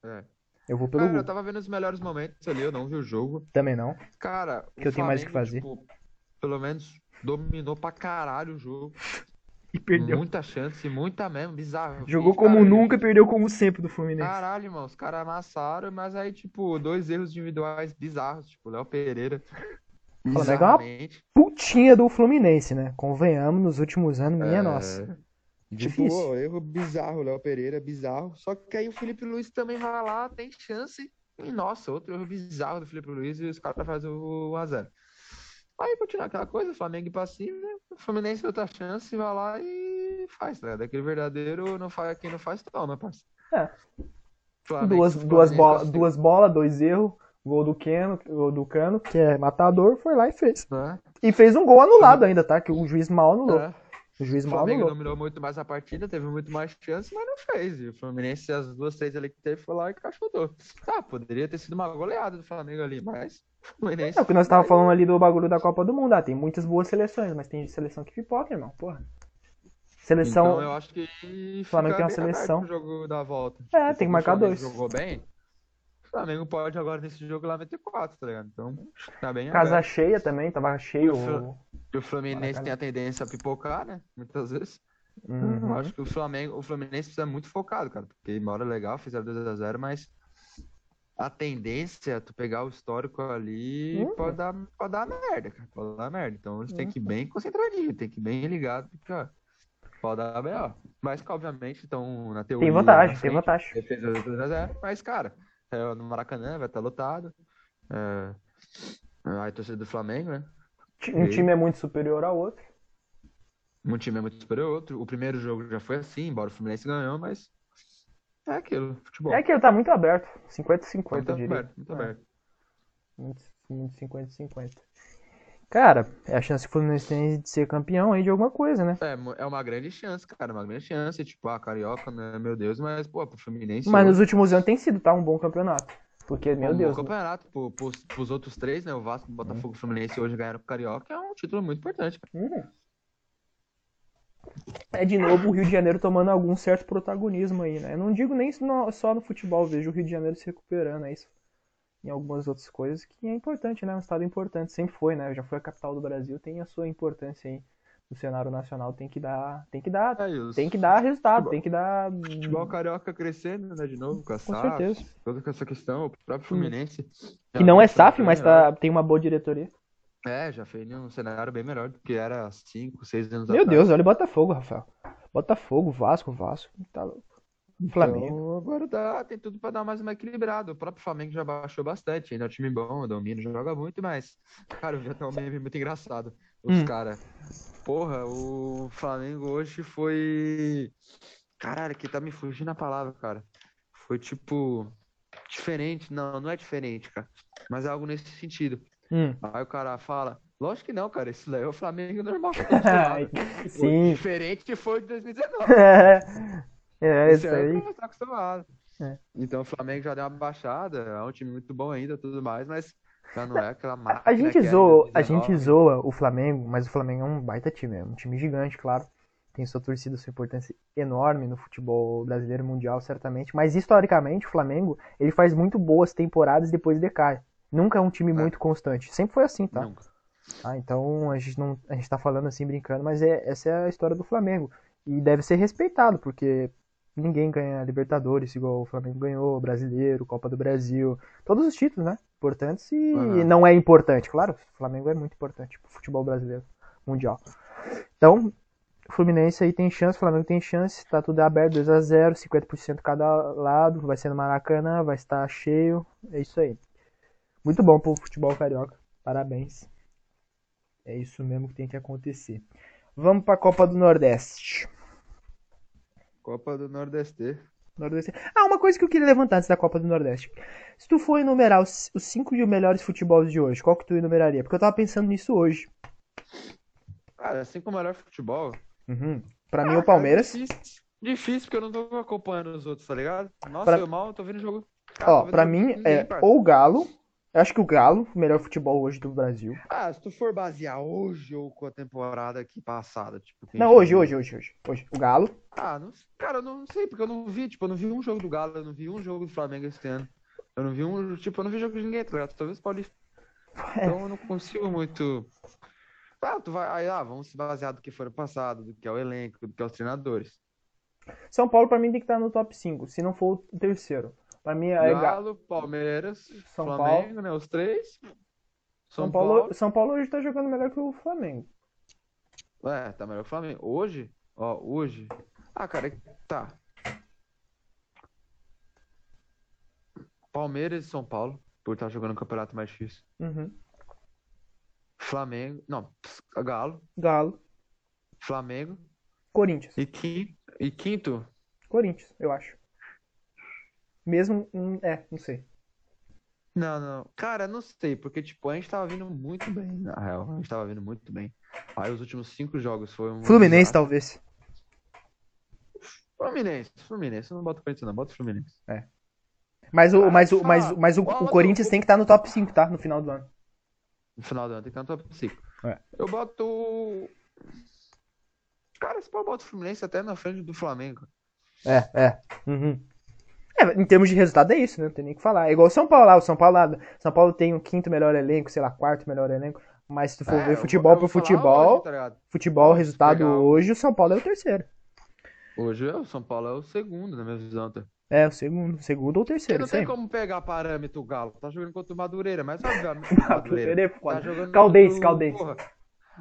É. Eu vou pelo Cara, eu Google. tava vendo os melhores momentos ali, eu não vi o jogo. Também não. Cara, o Que eu tenho mais que Flamengo, fazer. tipo, pelo menos dominou pra caralho o jogo. E perdeu. Muita chance, muita mesmo, bizarro. Jogou E, como cara, nunca e perdeu como sempre do Fluminense. Caralho, irmão, os caras amassaram, mas aí, tipo, dois erros individuais bizarros, tipo, Léo Pereira. Flamengo é uma putinha do Fluminense, né? Convenhamos, nos últimos anos, minha É, nossa. Tipo, Difícil. ô, erro bizarro, Léo Pereira, bizarro. Só que aí o Felipe Luiz também vai lá, tem chance. E, nossa, outro erro bizarro do Felipe Luiz e os caras fazem o 1x0. Aí continua aquela coisa, Flamengo cima, né? O Fluminense outra chance, vai lá e faz, né? Daquele verdadeiro, não faz, quem não faz, toma, parceiro. É. Flamengo- Duas, Flamengo duas, bola, assim, duas bolas, dois erros. Gol do Cano, gol do Cano, que é matador, foi lá e fez. né? E fez um gol anulado ainda, tá? Que o juiz mal anulou. É. O juiz O mal Flamengo anulou. dominou muito mais a partida, teve muito mais chance, mas não fez. E o Fluminense, as duas, três ali que teve, foi lá e encaixotou. Tá, poderia ter sido uma goleada do Flamengo ali, mas o Fluminense. É o que nós estávamos falando ali do bagulho da Copa do Mundo. Ah, tem muitas boas seleções, mas tem seleção que pipoca, irmão. Porra. Seleção. Então eu acho que Flamengo tem uma seleção. o jogo da volta. É, tem que o marcar dois. jogou bem. O Flamengo pode agora nesse jogo lá meter quatro, tá ligado? Então, tá bem Casa aberto. cheia também, tava cheio. O o Fluminense tem a tendência a pipocar, né? Muitas vezes. Uhum. Acho que o Flamengo, o Fluminense precisa muito focado, cara, porque uma hora legal, fizeram 2x0, mas a tendência é tu pegar o histórico ali Uhum. pode dar, pode dar merda, cara, pode dar merda. Então eles têm que ir bem concentradinho, tem que ir bem ligado, porque, ó, pode dar melhor. Mas que, obviamente, estão na teoria. Tem vantagem, na tem frente, vantagem. Defesa 2x0, mas, cara, é, no Maracanã vai estar lotado. É, a torcida do Flamengo, né? Um time é muito superior ao outro. Um time é muito superior ao outro. O primeiro jogo já foi assim, embora o Fluminense ganhou, mas é aquilo, futebol. É ele tá muito aberto. 50-50, muito eu diria. aberto, muito É. aberto. Muito, muito 50-50. Cara, é a chance que o Fluminense tem de ser campeão aí de alguma coisa, né? É, é uma grande chance, cara, uma grande chance. Tipo, a Carioca, né, meu Deus, mas, pô, pro Fluminense. Mas hoje, nos últimos anos tem sido, tá? Um bom campeonato. Porque, meu bom Deus. né? campeonato, pô, pros, pros outros três, né, o Vasco, o Botafogo e o Fluminense hoje ganharam o Carioca, é um título muito importante. Uhum. É de novo o Rio de Janeiro tomando algum certo protagonismo aí, né? Eu não digo nem só no futebol, vejo o Rio de Janeiro se recuperando, é isso. Em algumas outras coisas que é importante, né? Um estado importante, sempre foi, né? Já foi a capital do Brasil, tem a sua importância aí no cenário nacional, tem que dar, tem que dar, É, os- tem que dar resultado, Futebol- tem que dar Futebol carioca crescendo, né, de novo, com a com SAF, certeza. toda essa questão, o próprio Fluminense. Que não é SAF, bem mas tá, tem uma boa diretoria. É, já fez um cenário bem melhor do que era há 5, 6 anos Meu atrás. Deus, olha o Botafogo, Rafael. Botafogo, Vasco, Vasco, tá louco. Flamengo. Então, agora dá, tem tudo pra dar mais uma equilibrada. O próprio Flamengo já baixou bastante. Ainda é um time bom, o Domínio joga muito, mas, cara, eu vi até um meme muito engraçado. Os Hum. caras. Porra, o Flamengo hoje foi. Caralho, que tá me fugindo a palavra, cara. Foi tipo. Diferente. Não, não é diferente, cara. Mas é algo nesse sentido. Hum. Aí o cara fala. Lógico que não, cara. Esse daí é o Flamengo normal. acostumado. O Sim. Diferente foi de 2019. É, Esse isso aí aí. não tá acostumado. É. Então o Flamengo já deu uma baixada, é um time muito bom ainda, tudo mais, mas já não é aquela máquina A gente zoa, a 2019. gente zoa o Flamengo, mas o Flamengo é um baita time, é um time gigante, claro. Tem sua torcida, sua importância enorme no futebol brasileiro mundial, certamente. Mas historicamente, o Flamengo, ele faz muito boas temporadas e depois decai. Nunca é um time É. muito constante. Sempre foi assim, tá? Nunca. Ah, então a gente não, a gente tá falando assim brincando, mas é, essa é a história do Flamengo e deve ser respeitado, porque ninguém ganha Libertadores igual o Flamengo ganhou, Brasileiro, Copa do Brasil, todos os títulos, né? Importantes e Uhum. não é importante, claro, o Flamengo é muito importante pro futebol brasileiro, mundial. Então, o Fluminense aí tem chance, o Flamengo tem chance, tá tudo aberto, 2 a 0, 50% cada lado, vai ser no Maracanã, vai estar cheio, é isso aí. Muito bom pro futebol carioca. Parabéns. É isso mesmo que tem que acontecer. Vamos para a Copa do Nordeste. Copa do Nordeste. Nordeste. Ah, uma coisa que eu queria levantar antes da Copa do Nordeste. Se tu for enumerar os, os cinco melhores futebols de hoje, qual que tu enumeraria? Porque eu tava pensando nisso hoje. Cara, assim como o melhor futebol. Uhum. Pra mim, Ah, o Palmeiras. cara, Difícil, difícil, porque eu não tô acompanhando os outros, tá ligado? Nossa, Pra- eu mal tô vendo o jogo. Cara, Ó, pra mim ninguém, é parça. ou o Galo. Eu acho que o Galo, o melhor futebol hoje do Brasil. Ah, se tu for basear hoje ou com a temporada aqui passada, tipo. Não, hoje, hoje, hoje, hoje. Hoje. O Galo. Ah, não, cara, eu não sei, porque eu não vi, tipo, eu não vi um jogo do Galo, eu não vi um jogo do Flamengo esse ano. Eu não vi um, tipo, eu não vi jogo de ninguém, tá ligado? Talvez Paulista. É. Então eu não consigo muito. Ah, tu vai. Aí, ah, vamos se basear do que foi no passado, do que é o elenco, do que é os treinadores. São Paulo, pra mim, tem que estar no top 5. Se não for o terceiro. Pra mim é Galo. Palmeiras, São Flamengo, né? Os três. São, São Paulo, São Paulo hoje tá jogando melhor que o Flamengo. É, tá melhor que o Flamengo. Hoje, ó, hoje. Ah, cara, tá. Palmeiras e São Paulo, por estar jogando o campeonato mais difícil. Uhum. Flamengo, não, Galo, Galo. Flamengo Corinthians. e quinto, e quinto, Corinthians, eu acho. Mesmo. hum, É, não sei. não, não, cara, não sei, porque tipo, a gente tava vindo muito bem, na real, a gente tava vindo muito bem. Aí os últimos cinco jogos foi um Fluminense, desastre. talvez. Fluminense, Fluminense, eu não boto Corinthians não, bota Fluminense. Mas o, Ah, mas o, mas, mas o, o Corinthians o- tem que estar no top 5, tá? No final do ano. No final do ano tem que estar no top 5. É. Eu boto. Cara, você pode botar o Fluminense até na frente do Flamengo. É, é. Uhum. É, em termos de resultado é isso, né? Não tem nem o que falar. É igual o São Paulo lá. O São Paulo lá. São Paulo tem o quinto melhor elenco, sei lá, quarto melhor elenco. Mas se tu for É, ver futebol por falar futebol, hoje, tá futebol, resultado pegar o- hoje, o São Paulo é o terceiro. Hoje é o São Paulo é o segundo, na minha visão. Tá? É, o segundo, segundo ou Porque terceiro, não isso aí. tem como pegar parâmetro o Galo. Tá jogando contra o Madureira, mas obviamente. o Madureira é foda. Tá jogando Caldense, contra Caldense. porra.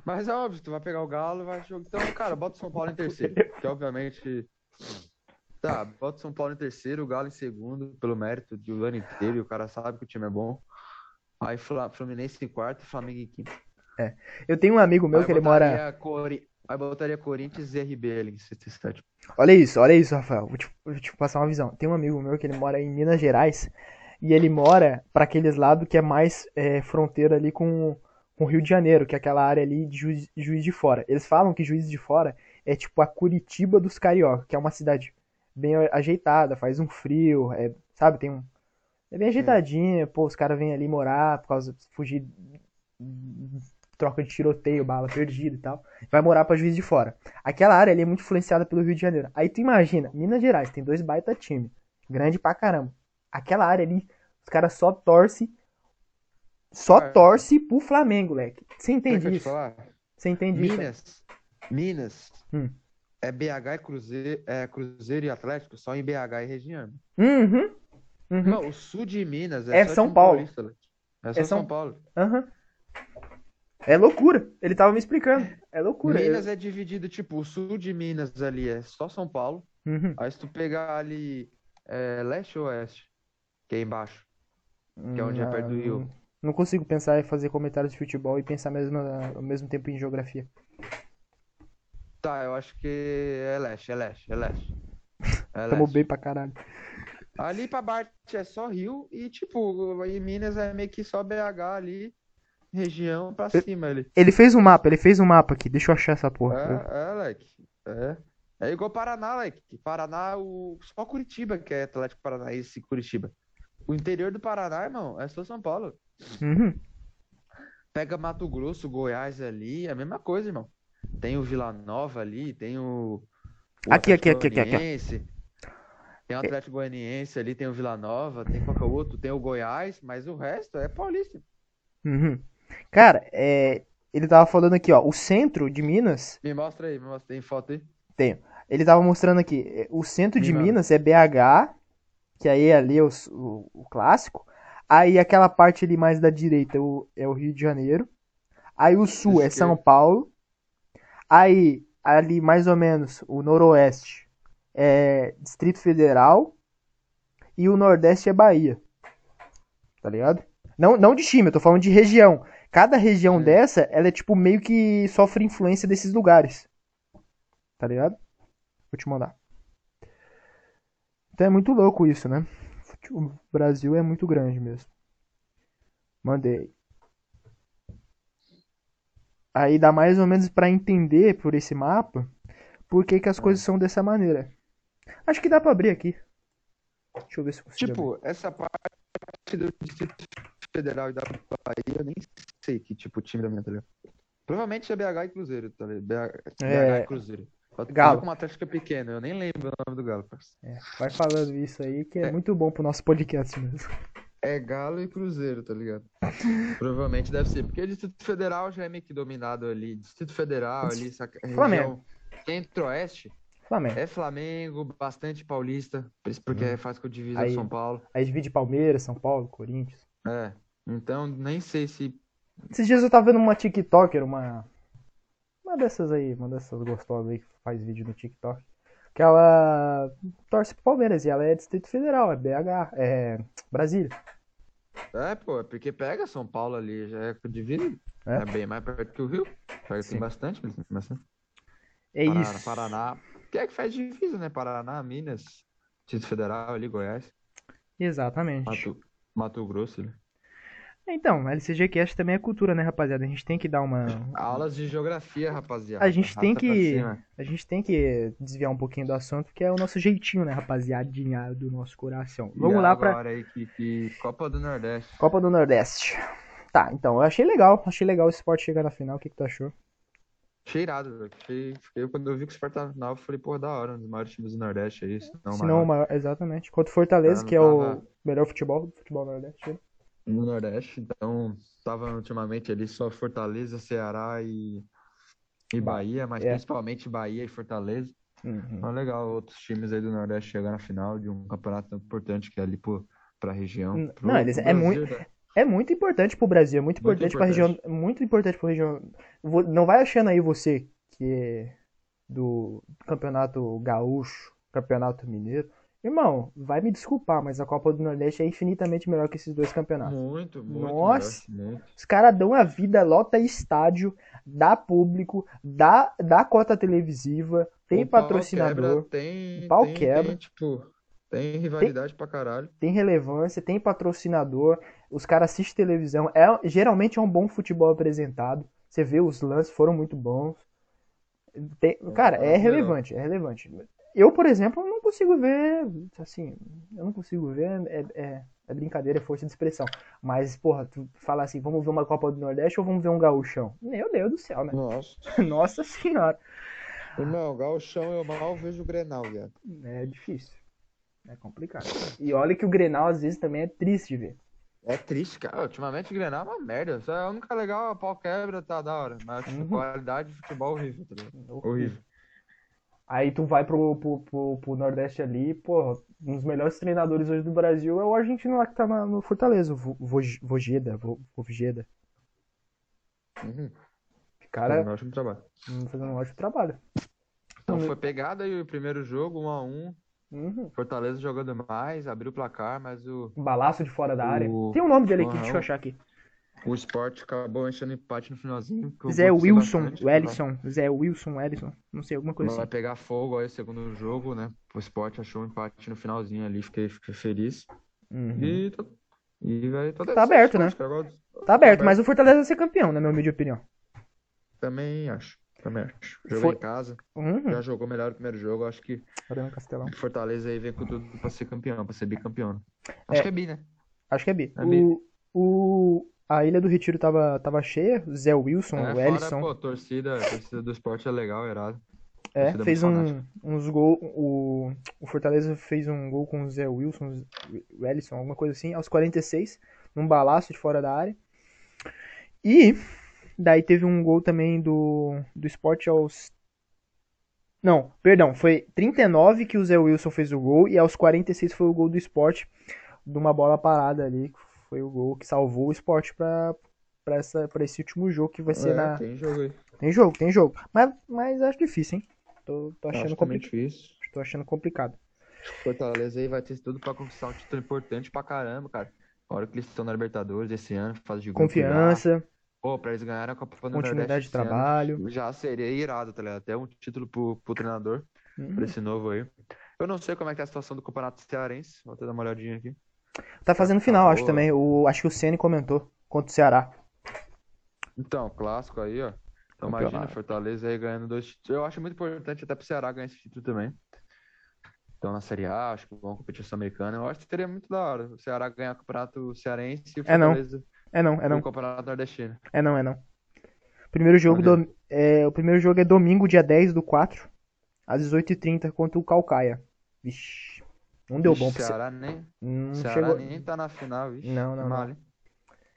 Mas é óbvio, tu vai pegar o Galo vai jogar. Então, cara, bota o São Paulo em terceiro. Que obviamente. Tá, bota o São Paulo em terceiro, o Galo em segundo, pelo mérito do ano inteiro, e o cara sabe que o time é bom. Aí Fluminense em quarto Flamengo em quinto. Eu tenho um amigo meu Aí que ele mora. Cori- Aí botaria Corinthians e RB ali em sexto. Olha isso, olha isso, Rafael. Vou te, vou te passar uma visão. Tem um amigo meu que ele mora em Minas Gerais e ele mora pra aqueles lados que é mais é, fronteira ali com, com o Rio de Janeiro, que é aquela área ali de Juiz, Juiz de Fora. Eles falam que Juiz de Fora é tipo a Curitiba dos carioca, que é uma cidade bem ajeitada, faz um frio, é, sabe, tem um é bem ajeitadinha, pô, os caras vêm ali morar por causa de fugir troca de tiroteio, bala perdida e tal. Vai morar pra Juiz de Fora. Aquela área ali é muito influenciada pelo Rio de Janeiro. Aí tu imagina, Minas Gerais tem dois baita time, grande pra caramba. Aquela área ali, os caras só torce só Cara. torce pro Flamengo, leque. Você entende te isso? Você entende isso? Minas. Minas. Hum. É BH e Cruzeiro, é Cruzeiro e Atlético só em BH e região. Uhum. Uhum. Não, o sul de Minas é, É só São Paulo. paulista, Leite. É só É São- São Paulo. Aham. É loucura. Ele tava me explicando. É loucura. Minas é dividido, tipo, o sul de Minas ali é só São Paulo. Uhum. Aí se tu pegar ali é, leste ou oeste, que é embaixo, que é onde é perto do Rio. Não, não consigo pensar em fazer comentários de futebol e pensar mesmo, ao mesmo tempo em geografia. Tá, eu acho que é leste, é leste, é leste. É Tamo leste. bem pra caralho. Ali pra baixo é só Rio e, tipo, em Minas é meio que só BH ali, região pra cima ali. Ele fez um mapa, ele fez um mapa aqui. Deixa eu achar essa porra. É, é, Leque. É. É igual Paraná, Leque. Paraná, o... só Curitiba que é Atlético Paranaense e Curitiba. O interior do Paraná, irmão, é só São Paulo. Uhum. Pega Mato Grosso, Goiás ali, é a mesma coisa, irmão. Tem o Vila Nova ali, tem o, o Aqui, aqui, aqui, aqui, aqui. Goianiense. Tem o Atlético Goianiense ali, tem o Vila Nova, tem qualquer outro, tem o Goiás, mas o resto é paulista. Uhum. Cara, é, ele tava falando aqui, ó. O centro de Minas. Me mostra aí, me mostra, tem foto aí? Tenho. Ele tava mostrando aqui. é, O centro de Me manda. Minas é BH, que aí ali é o, o- o clássico. Aí aquela parte ali mais da direita é o, é o Rio de Janeiro. Aí o sul é São Esquerda. Paulo. Aí ali mais ou menos o noroeste é Distrito Federal. E o nordeste é Bahia. Tá ligado? Não, não de time, eu tô falando de região. Cada região Sim. dessa, ela é tipo meio que sofre influência desses lugares. Tá ligado? Vou te mandar. Então é muito louco isso, né? O Brasil é muito grande mesmo. Mandei. Aí dá mais ou menos pra entender por esse mapa por que, que as coisas são dessa maneira. Acho que dá pra abrir aqui. Deixa eu ver se eu consigo. abrir. Tipo, essa parte do Distrito Federal e da Bahia, eu nem sei que tipo time da minha, tá ligado? Provavelmente é BH e Cruzeiro, tá ligado? BH, É. BH e Cruzeiro. Galo. com uma Atlético pequeno, eu nem lembro o nome do Galo. É, vai falando isso aí que é, É. muito bom pro nosso podcast mesmo. É Galo e Cruzeiro, tá ligado? Provavelmente deve ser, porque o Distrito Federal já é meio que dominado ali. Distrito Federal ali, saca? Flamengo. Centro-oeste, Flamengo. é Flamengo, bastante paulista, porque faz com divisa Hum. Aí- São Paulo. Aí divide Palmeiras, São Paulo, Corinthians. É, então nem sei se Esses dias eu tava vendo uma TikToker, uma. Uma dessas aí, uma dessas gostosas aí que faz vídeo no TikTok. Que ela torce pro Palmeiras e ela é Distrito Federal, é BH, é Brasília. É, pô, é porque pega São Paulo ali, já é divisa. É. É, bem mais perto que o Rio. Pega Sim. tem bastante, mas tem bastante. É Paraná, isso. Paraná. Que é que faz divisa, né? Paraná, Minas, Distrito Federal ali, Goiás, Exatamente. Mato, Mato Grosso. né? Então, LCGcast também é cultura, né, rapaziada? A gente tem que dar uma. Aulas de geografia, rapaziada. A gente tem Rata pra que. A gente tem que desviar um pouquinho do assunto, que é o nosso jeitinho, né, rapaziadinha do nosso coração. E Vamos lá pra agora aí que, que Copa do Nordeste. Copa do Nordeste. Tá, então, eu achei legal. Achei legal o esporte chegar na final. O que, que tu achou? Cheirado, velho. Fiquei, fiquei- quando eu vi que o Sport tava na final, eu falei, pô, da hora, um dos maiores times do Nordeste aí. Se não, Se não, o maior. exatamente. Contra o Fortaleza, Tá, que é o melhor futebol do futebol Nordeste. No Nordeste, então tava ultimamente ali só Fortaleza, Ceará e, e Bahia, mas É. principalmente Bahia e Fortaleza. Uhum. Então legal outros times aí do Nordeste chegar na final de um campeonato tão importante que é ali pro, pra região. Pro- não, eles- é muito- né? É muito importante pro Brasil, é muito Muito importante pra região. Muito importante pra região. Não vai achando aí você que é do Campeonato Gaúcho, Campeonato Mineiro. Irmão, vai me desculpar, mas a Copa do Nordeste é infinitamente melhor que esses dois campeonatos. Muito, muito Nossa. melhor, muito. Os caras dão a vida, lota estádio, dá público, dá, dá cota televisiva, tem O pau patrocinador, quebra, tem, pau tem, quebra. tem, tipo, tem rivalidade pra caralho. tem relevância, tem patrocinador, os caras assistem televisão. É, geralmente é um bom futebol apresentado. Você vê os lances foram muito bons. Tem- cara, é relevante, é relevante. Eu, por exemplo, não consigo ver, assim, eu não consigo ver, é, é, é brincadeira, é força de expressão. Mas, porra, tu fala assim, vamos ver uma Copa do Nordeste ou vamos ver um gauchão? Meu Deus do céu, né? Nossa. Nossa senhora. Irmão, Gauchão eu mal vejo o Grenal, viado. É difícil. É complicado. E olha que o Grenal às vezes também é triste de ver. É triste, cara. Ultimamente o Grenal é uma merda. Só é a única legal, a pau quebra, tá da hora. Mas tipo, Uhum. qualidade de futebol horrível, tá? Horrível. Aí tu vai pro, pro, pro, pro Nordeste ali, pô, um dos melhores treinadores hoje do Brasil é o argentino lá que tá na- no Fortaleza, o Vo- Voj- Vojeda, Vo- Vojeda. Uhum. Cara, Fazendo um ótimo trabalho. hum, fazendo um ótimo trabalho. Então foi pegada aí o primeiro jogo, 1 a 1 Uhum. Fortaleza jogando mais, abriu o placar, mas o, Um balaço de fora da área. O- Tem um nome dele aqui, Aham. deixa eu achar aqui. O Sport acabou enchendo empate no finalzinho. eu Zé Wilson, bastante, Wellison, Zé Wilson, Wellison, não sei, alguma coisa Vai assim. pegar fogo aí o segundo jogo, né? O Sport achou um empate no finalzinho ali, fiquei, fiquei feliz. Uhum. E, tá- e vai tá Tá aberto, né? Tá aberto, mas o Fortaleza vai ser campeão, na minha humilde opinião. Também acho. Também acho. Jogou Foi- em casa, Uhum. já jogou melhor o primeiro jogo. Acho que o Fortaleza aí vem com tudo pra ser campeão, pra ser bicampeão. né? É. Acho que é bi, né? Acho que é bi. É bi. O, o, a Ilha do Retiro tava, tava cheia, Zé Wilson, É, o fora, Wellison. pô, torcida, a torcida do esporte é legal, irado. É, torcida fez muito um, uns gols. O, o Fortaleza fez um gol com o Zé Wilson, o Ellison, alguma coisa assim, aos 46, num balaço de fora da área. E daí teve um gol também do, do esporte aos. Não, perdão, foi 39 que o Zé Wilson fez o gol e aos 46 foi o gol do esporte, de uma bola parada ali, foi o gol que salvou o esporte pra, pra, essa, pra esse último jogo que vai ser É, na. tem jogo aí. Tem jogo, tem jogo. Mas, mas acho difícil, hein? Tô, tô achando complicado. difícil. Tô achando complicado. Fortaleza aí vai ter tudo pra conquistar um título importante pra caramba, cara. Agora que eles estão na Libertadores esse ano, fase de. Confiança, Pô, pra eles ganharem a Copa do continuidade Nordeste de esse ano, trabalho. já seria irado, tá ligado? Até um título pro, pro treinador, Uhum. pra esse novo aí. Eu não sei como é que é a situação do Campeonato Cearense, vou até dar uma olhadinha aqui. Tá fazendo final, acho boa. também. O, acho que o Ceni comentou contra o Ceará. Então, clássico aí, ó. Então, imagina. Fortaleza aí ganhando dois títulos. Eu acho muito importante até pro Ceará ganhar esse título também. Então, na Série A, acho que vão competir sul-americana. Eu acho que seria muito da hora. O Ceará ganhar o Campeonato Cearense e o É, não. Fortaleza É não, é não. o Campeonato Nordestino. É não, é não. Primeiro jogo do, é, o primeiro jogo é domingo, dia 10 do 4, às 18h30 contra o Calcaia. Vixe. Não deu bom Vixe, pro Ceará. Nem, Não Ceará chegou. nem tá na final, vixe. Não, não, não. Mal, hein?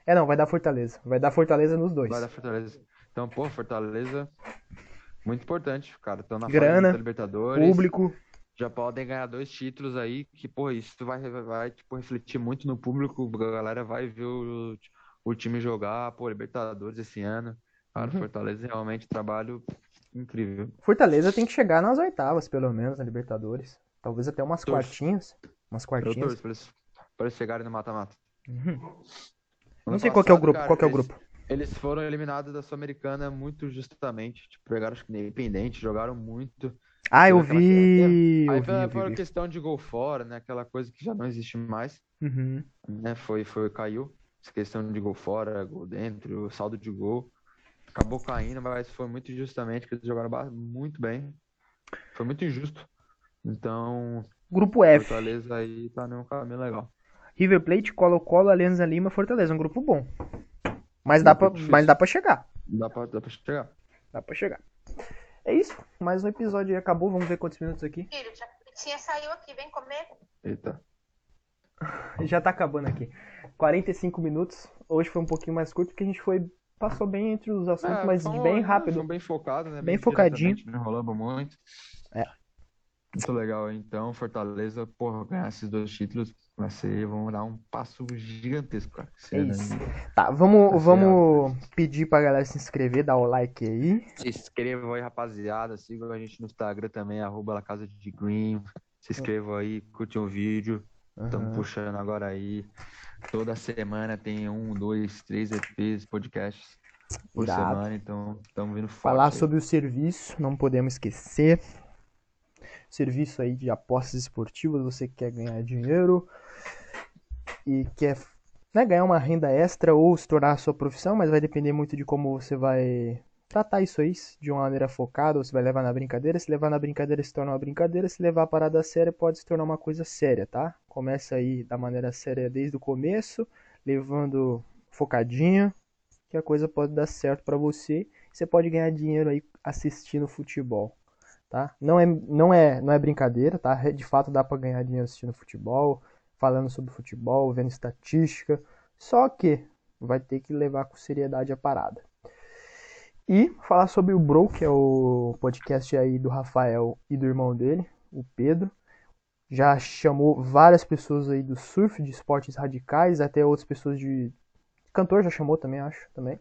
É não, vai dar Fortaleza. Vai dar Fortaleza nos dois. Vai da Fortaleza. Então, pô, Fortaleza, muito importante, cara. Estão na Grana, da Libertadores. Público. Já podem ganhar dois títulos aí, que, pô, isso vai, vai tipo, refletir muito no público. A galera vai ver o, o time jogar, pô, Libertadores esse ano. Cara, Uhum. Fortaleza realmente trabalho incrível. Fortaleza tem que chegar nas oitavas, pelo menos, na Libertadores. Talvez até umas Torço. quartinhas. Umas Eu quartinhas. torço pra eles, pra eles chegarem no mata-mata. Uhum. Não Ano sei qual que é o passado, grupo. cara, Qual que é o eles- grupo? Eles foram eliminados da Sul-Americana muito justamente. Tipo, pegaram acho que Independente, jogaram muito. Ah, eu vi. Eu Aí foi, eu vi, foi eu uma questão de gol fora, né? Aquela coisa que já não existe mais, Uhum. né? Foi, foi, caiu. Essa questão de gol fora, gol dentro, saldo de gol. Acabou caindo, mas foi muito injustamente, que eles jogaram muito bem. Foi muito injusto. Então, Grupo F. Fortaleza aí tá num caminho legal. River Plate, Colo-Colo, Alianza Lima, Fortaleza. Um grupo bom. Mas dá, pra, difícil. mas dá pra chegar. Dá pra, dá pra chegar. Dá pra chegar. É isso. Mais um episódio aí acabou. Vamos ver quantos minutos aqui. Filho, já tinha saiu aqui, vem comer. Eita. Já tá acabando aqui. 45 minutos. Hoje foi um pouquinho mais curto porque a gente foi. Passou bem entre os assuntos, É, mas bem rápido. bem focado, né? Bem focadinho. diretamente, Não enrolamos muito. É. Muito legal, então. Fortaleza, porra, ganhar esses dois títulos vai ser, vamos dar um passo gigantesco, cara. É isso. Tá, vamos, vamos pedir pra galera se inscrever, dar o like aí. Se inscrevam aí, rapaziada. Sigam a gente no Instagram também, arroba La Casa de Green. Se inscrevam aí, curtem o vídeo. Estamos Aham. puxando agora aí. Toda semana tem um, dois, três EPs, podcasts por Irado. semana, então estamos vindo forte Falar aí. sobre o serviço, não podemos esquecer. Serviço aí de apostas esportivas, você que quer ganhar dinheiro e quer né, ganhar uma renda extra ou se tornar a sua profissão, mas vai depender muito de como você vai tratar isso aí, de uma maneira focada, ou se vai levar na brincadeira. Se levar na brincadeira se torna uma brincadeira, se levar a parada séria pode se tornar uma coisa séria, tá? Começa aí da maneira séria desde o começo, levando focadinho, que a coisa pode dar certo pra você. Você pode ganhar dinheiro aí assistindo futebol, tá? Não é, não é, não é brincadeira, tá? De fato dá pra ganhar dinheiro assistindo futebol, falando sobre futebol, vendo estatística. Só que vai ter que levar com seriedade a parada. E falar sobre o Bro, que é o podcast aí do Rafael e do irmão dele, o Pedro. Já chamou várias pessoas aí do surf, de esportes radicais, até outras pessoas de cantor já chamou também, acho, também.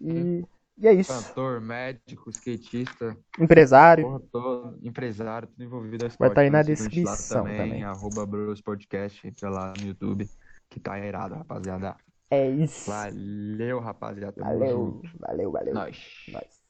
E, e é isso. Cantor, médico, skatista, Empresário. porra empresário, tudo envolvido. Vai tá aí na descrição também. Arroba Bros Podcast, entra lá no YouTube, que tá irado, rapaziada. É isso. Valeu, rapaziada. Valeu, valeu, valeu. Nós. Nós.